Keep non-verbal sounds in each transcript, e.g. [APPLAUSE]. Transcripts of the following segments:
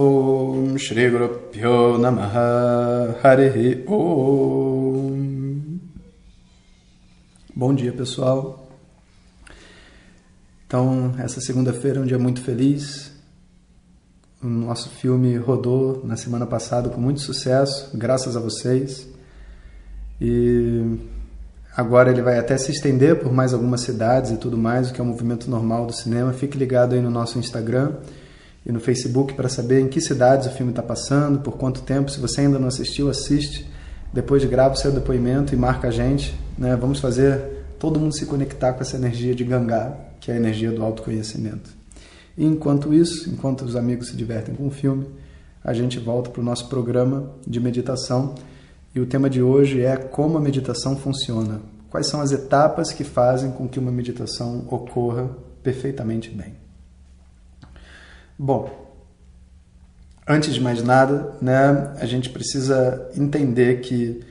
Om Shri Guru Pyo Namaha Om Bom dia pessoal. Então, essa segunda-feira é um dia muito feliz. O nosso filme rodou na semana passada com muito sucesso, graças a vocês. E agora ele vai até se estender por mais algumas cidades e tudo mais, o que é um movimento normal do cinema. Fique ligado aí no nosso Instagram e no Facebook para saber em que cidades o filme está passando, por quanto tempo. Se você ainda não assistiu, assiste. Depois grava o seu depoimento e marca a gente. Né? Vamos fazer todo mundo se conectar com essa energia de Gangá, que é a energia do autoconhecimento. E enquanto isso, enquanto os amigos se divertem com o filme, a gente volta para o nosso programa de meditação. E o tema de hoje é como a meditação funciona. Quais são as etapas que fazem com que uma meditação ocorra perfeitamente bem. Bom, antes de mais nada, né, a gente precisa entender que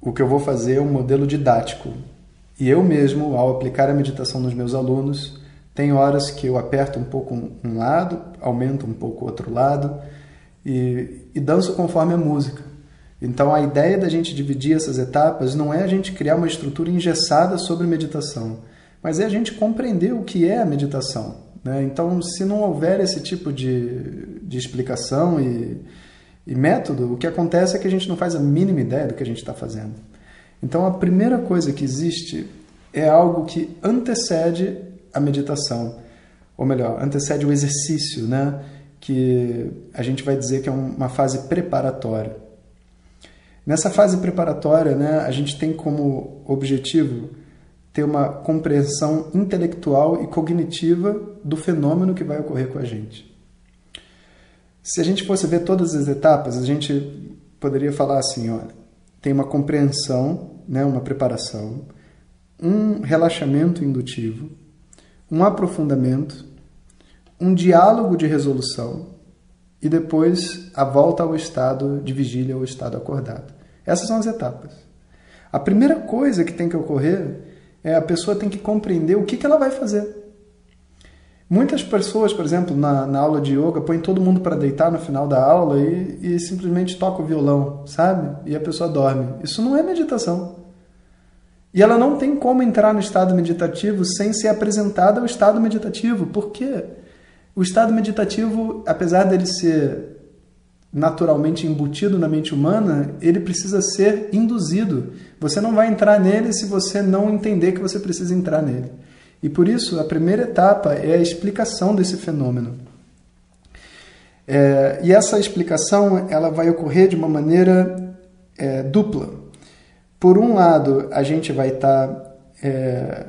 o que eu vou fazer é um modelo didático. E eu mesmo, ao aplicar a meditação nos meus alunos, tem horas que eu aperto um pouco um lado, aumento um pouco o outro lado e, e danço conforme a música. Então a ideia da gente dividir essas etapas não é a gente criar uma estrutura engessada sobre meditação, mas é a gente compreender o que é a meditação. Né? Então, se não houver esse tipo de, de explicação e, e método, o que acontece é que a gente não faz a mínima ideia do que a gente está fazendo. Então, a primeira coisa que existe é algo que antecede a meditação, ou melhor, antecede o exercício, né? que a gente vai dizer que é uma fase preparatória. Nessa fase preparatória, né, a gente tem como objetivo ter uma compreensão intelectual e cognitiva do fenômeno que vai ocorrer com a gente. Se a gente fosse ver todas as etapas, a gente poderia falar assim, olha, tem uma compreensão, né, uma preparação, um relaxamento indutivo, um aprofundamento, um diálogo de resolução e depois a volta ao estado de vigília ou estado acordado. Essas são as etapas. A primeira coisa que tem que ocorrer é a pessoa tem que compreender o que, que ela vai fazer. Muitas pessoas, por exemplo, na, na aula de yoga, põem todo mundo para deitar no final da aula e, e simplesmente toca o violão, sabe? E a pessoa dorme. Isso não é meditação. E ela não tem como entrar no estado meditativo sem ser apresentada ao estado meditativo. Por quê? O estado meditativo, apesar dele ser naturalmente embutido na mente humana, ele precisa ser induzido. Você não vai entrar nele se você não entender que você precisa entrar nele. E por isso, a primeira etapa é a explicação desse fenômeno. É, e essa explicação ela vai ocorrer de uma maneira é, dupla. Por um lado, a gente vai estar tá, é,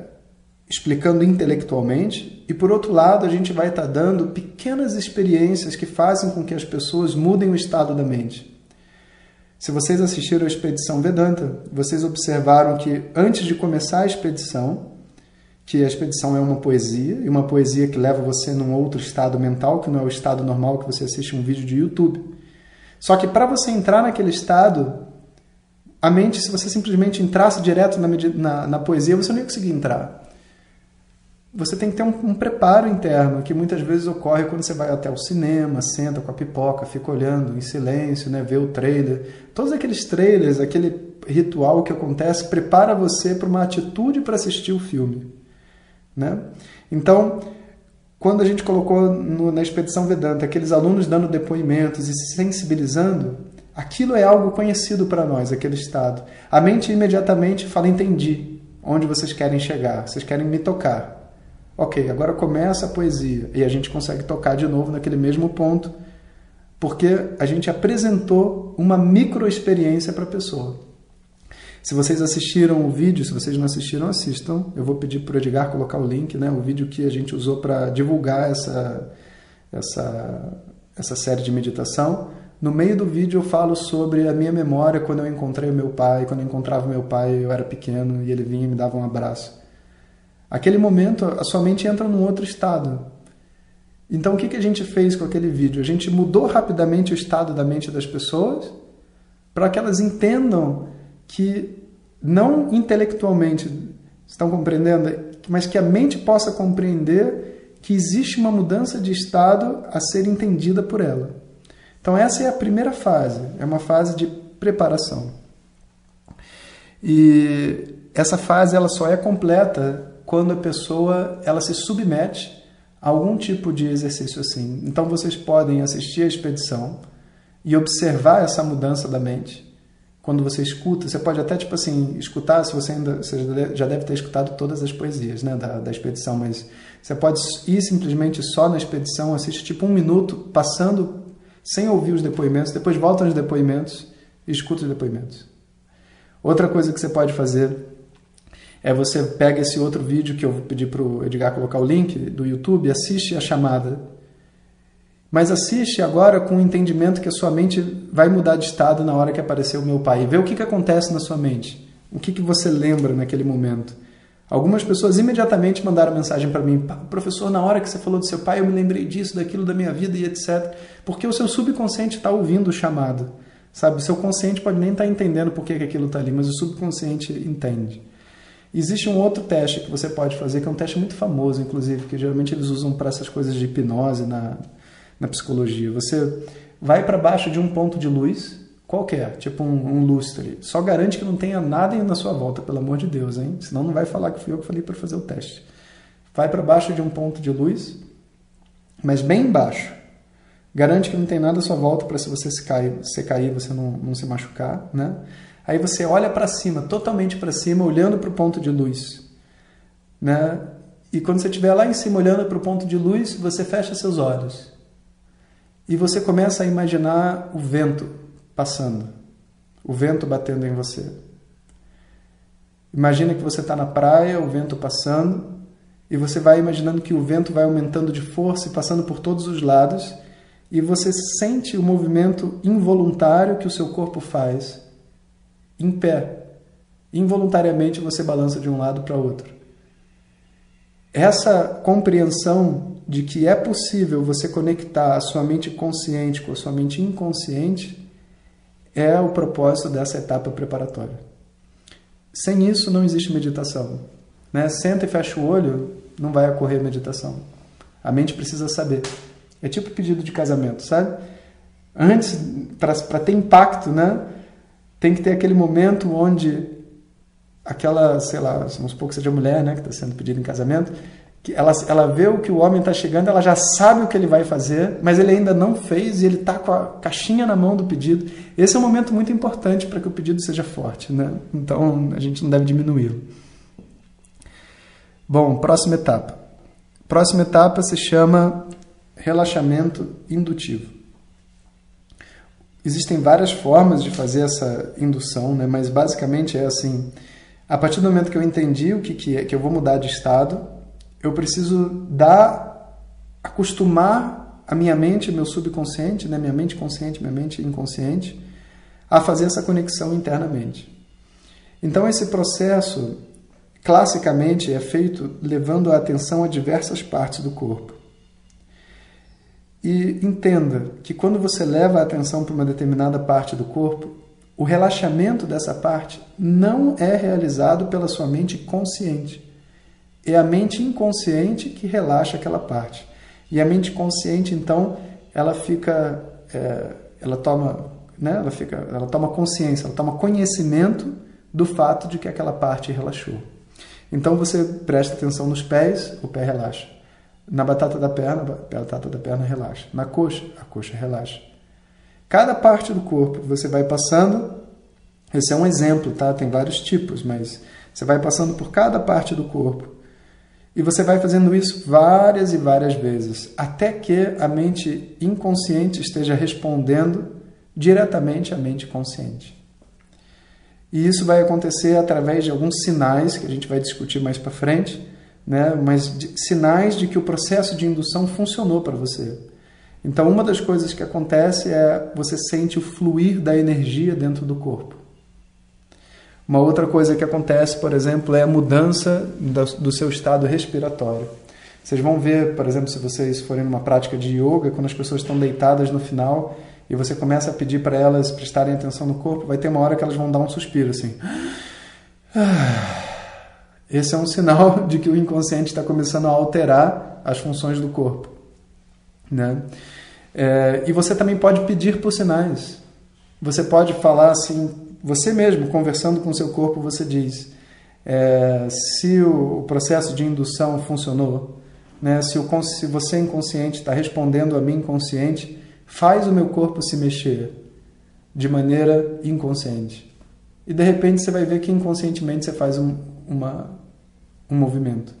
explicando intelectualmente, e por outro lado, a gente vai estar tá dando pequenas experiências que fazem com que as pessoas mudem o estado da mente. Se vocês assistiram a expedição Vedanta, vocês observaram que antes de começar a expedição, que a expedição é uma poesia, e uma poesia que leva você num outro estado mental, que não é o estado normal que você assiste um vídeo de YouTube. Só que para você entrar naquele estado, a mente, se você simplesmente entrasse direto na, na, na poesia, você não ia conseguir entrar você tem que ter um, um, preparo interno que muitas vezes ocorre quando você vai até o cinema, senta com a pipoca, fica olhando em silêncio, né, vê o trailer. Todos aqueles trailers, aquele ritual que acontece, prepara você para uma atitude para assistir o filme. Né? Então, quando a gente colocou no, na expedição Vedanta aqueles alunos dando depoimentos e se sensibilizando, aquilo é algo conhecido para nós, aquele estado. A mente imediatamente fala: entendi onde vocês querem chegar, vocês querem me tocar. Ok, agora começa a poesia e a gente consegue tocar de novo naquele mesmo ponto, porque a gente apresentou uma microexperiência para a pessoa. Se vocês assistiram o vídeo, se vocês não assistiram, assistam. Eu vou pedir para o Edgar colocar o link, né? o vídeo que a gente usou para divulgar essa, essa, essa série de meditação. No meio do vídeo eu falo sobre a minha memória quando eu encontrei o meu pai, quando eu encontrava o meu pai, eu era pequeno e ele vinha e me dava um abraço. Aquele momento a sua mente entra num outro estado. Então o que, que a gente fez com aquele vídeo? A gente mudou rapidamente o estado da mente das pessoas para que elas entendam que não intelectualmente, estão compreendendo, mas que a mente possa compreender que existe uma mudança de estado a ser entendida por ela. Então essa é a primeira fase, é uma fase de preparação. E essa fase ela só é completa quando a pessoa ela se submete a algum tipo de exercício assim. Então vocês podem assistir a expedição e observar essa mudança da mente. Quando você escuta, você pode até tipo assim escutar, se você ainda você já deve ter escutado todas as poesias, né, da, da expedição, mas você pode ir simplesmente só na expedição, assiste tipo um minuto passando sem ouvir os depoimentos, depois volta nos depoimentos e escuta os depoimentos. Outra coisa que você pode fazer é você pega esse outro vídeo que eu vou pedir para o Edgar colocar o link do YouTube, assiste a chamada. Mas assiste agora com o entendimento que a sua mente vai mudar de estado na hora que aparecer o meu pai. Vê o que, que acontece na sua mente. O que, que você lembra naquele momento. Algumas pessoas imediatamente mandaram mensagem para mim: professor, na hora que você falou do seu pai, eu me lembrei disso, daquilo da minha vida e etc. Porque o seu subconsciente está ouvindo o chamado. Sabe, o seu consciente pode nem estar tá entendendo por que, que aquilo está ali, mas o subconsciente entende. Existe um outro teste que você pode fazer, que é um teste muito famoso, inclusive, que geralmente eles usam para essas coisas de hipnose na, na psicologia. Você vai para baixo de um ponto de luz qualquer, tipo um, um, lustre. Só garante que não tenha nada na sua volta, pelo amor de Deus, hein? Senão não vai falar que fui eu que falei para fazer o teste. Vai para baixo de um ponto de luz, mas bem embaixo. Garante que não tem nada à sua volta para se você se cair, se cair você não, não se machucar, né? Aí você olha para cima, totalmente para cima, olhando para o ponto de luz, né? E quando você estiver lá em cima olhando para o ponto de luz, você fecha seus olhos. E você começa a imaginar o vento passando, o vento batendo em você. Imagina que você está na praia, o vento passando, e você vai imaginando que o vento vai aumentando de força e passando por todos os lados, e você sente o movimento involuntário que o seu corpo faz em pé. Involuntariamente você balança de um lado para outro. Essa compreensão de que é possível você conectar a sua mente consciente com a sua mente inconsciente é o propósito dessa etapa preparatória. Sem isso não existe meditação. Né? Senta e fecha o olho, não vai ocorrer meditação. A mente precisa saber. É tipo pedido de casamento, sabe? Antes, para ter impacto, né? Tem que ter aquele momento onde aquela, sei lá, vamos supor que seja mulher né, que está sendo pedida em casamento, que ela, ela vê o que o homem está chegando, ela já sabe o que ele vai fazer, mas ele ainda não fez e ele está com a caixinha na mão do pedido. Esse é um momento muito importante para que o pedido seja forte, né? Então a gente não deve diminuí-lo. Bom, próxima etapa. Próxima etapa se chama relaxamento indutivo. Existem várias formas de fazer essa indução, né? mas basicamente é assim: a partir do momento que eu entendi o que, que é, que eu vou mudar de estado, eu preciso dar, acostumar a minha mente, meu subconsciente, né, minha mente consciente, minha mente inconsciente, a fazer essa conexão internamente. Então esse processo classicamente é feito levando a atenção a diversas partes do corpo. E entenda que quando você leva a atenção para uma determinada parte do corpo, o relaxamento dessa parte não é realizado pela sua mente consciente é a mente inconsciente que relaxa aquela parte. E a mente consciente, então, ela fica, é, ela toma, né, ela fica, ela toma consciência, ela toma conhecimento do fato de que aquela parte relaxou. Então você presta atenção nos pés, o pé relaxa. Na batata da perna, a batata da perna relaxa. Na coxa, a coxa relaxa. Cada parte do corpo você vai passando. Esse é um exemplo, tá? Tem vários tipos, mas você vai passando por cada parte do corpo e você vai fazendo isso várias e várias vezes, até que a mente inconsciente esteja respondendo diretamente à mente consciente. E isso vai acontecer através de alguns sinais que a gente vai discutir mais para frente, né? mas sinais de que o processo de indução funcionou para você. Então, uma das coisas que acontece é você sente o fluir da energia dentro do corpo. Uma outra coisa que acontece, por exemplo, é a mudança do seu estado respiratório. Vocês vão ver, por exemplo, se vocês forem numa prática de yoga, quando as pessoas estão deitadas no final e você começa a pedir para elas prestarem atenção no corpo, vai ter uma hora que elas vão dar um suspiro assim. Esse é um sinal [LAUGHS] de que o inconsciente está começando a alterar as funções do corpo. Né? É, e você também pode pedir por sinais. Você pode falar assim, você mesmo, conversando com o seu corpo, você diz é, se o processo de indução funcionou, né, se, o, se você inconsciente está respondendo a mim inconsciente, faz o meu corpo se mexer de maneira inconsciente. E de repente você vai ver que inconscientemente você faz um, uma, um movimento.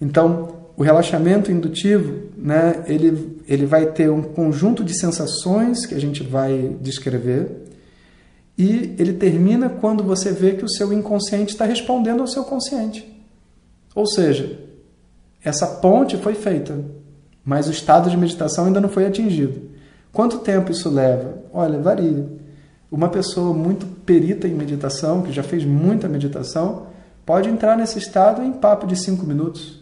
Então, o relaxamento indutivo, né, ele, ele vai ter um conjunto de sensações que a gente vai descrever e ele termina quando você vê que o seu inconsciente está respondendo ao seu consciente. Ou seja, essa ponte foi feita, mas o estado de meditação ainda não foi atingido. Quanto tempo isso leva? Olha, varia. Uma pessoa muito perita em meditação, que já fez muita meditação, pode entrar nesse estado em papo de cinco minutos.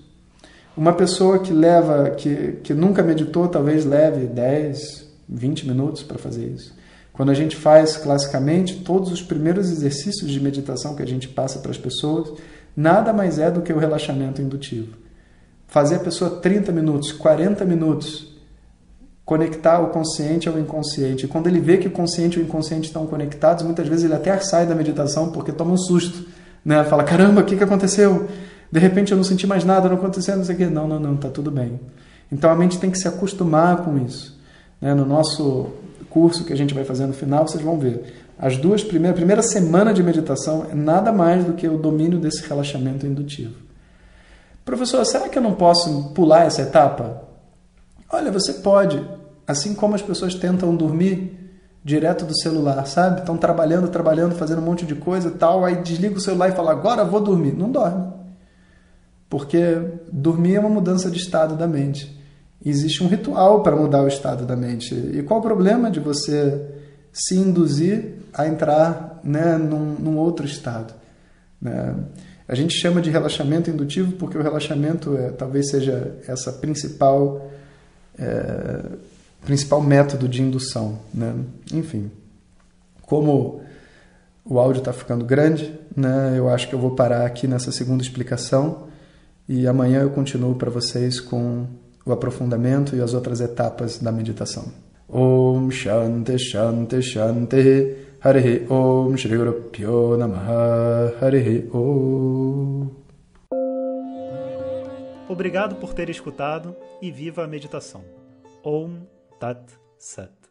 Uma pessoa que leva, que, que nunca meditou, talvez leve 10, 20 minutos para fazer isso. Quando a gente faz classicamente todos os primeiros exercícios de meditação que a gente passa para as pessoas, nada mais é do que o relaxamento indutivo. Fazer a pessoa 30 minutos, 40 minutos, conectar o consciente ao inconsciente. E quando ele vê que o consciente e o inconsciente estão conectados, muitas vezes ele até sai da meditação porque toma um susto. Né? Fala, caramba, o que, que aconteceu? De repente eu não senti mais nada, não aconteceu, não sei o quê. Não, não, não, está tudo bem. Então a mente tem que se acostumar com isso. Né? No nosso curso que a gente vai fazer no final, vocês vão ver. As duas primeiras, a primeira semana de meditação é nada mais do que o domínio desse relaxamento indutivo. Professor, será que eu não posso pular essa etapa? Olha, você pode. Assim como as pessoas tentam dormir direto do celular, sabe? Estão trabalhando, trabalhando, fazendo um monte de coisa e tal, aí desliga o celular e fala, agora vou dormir. Não dorme. Porque dormir é uma mudança de estado da mente existe um ritual para mudar o estado da mente. E qual o problema de você se induzir a entrar né, num, num outro estado? Né? A gente chama de relaxamento indutivo porque o relaxamento é, talvez seja essa principal é, principal método de indução. Né? Enfim, como o áudio está ficando grande, né, eu acho que eu vou parar aqui nessa segunda explicação e amanhã eu continuo para vocês com o aprofundamento e as outras etapas da meditação. Om Shanti Shanti Shanti Hare Om Shri Guru Pyo Namaha Hare Om Obrigado por ter escutado e viva a meditação. Om Tat Sat.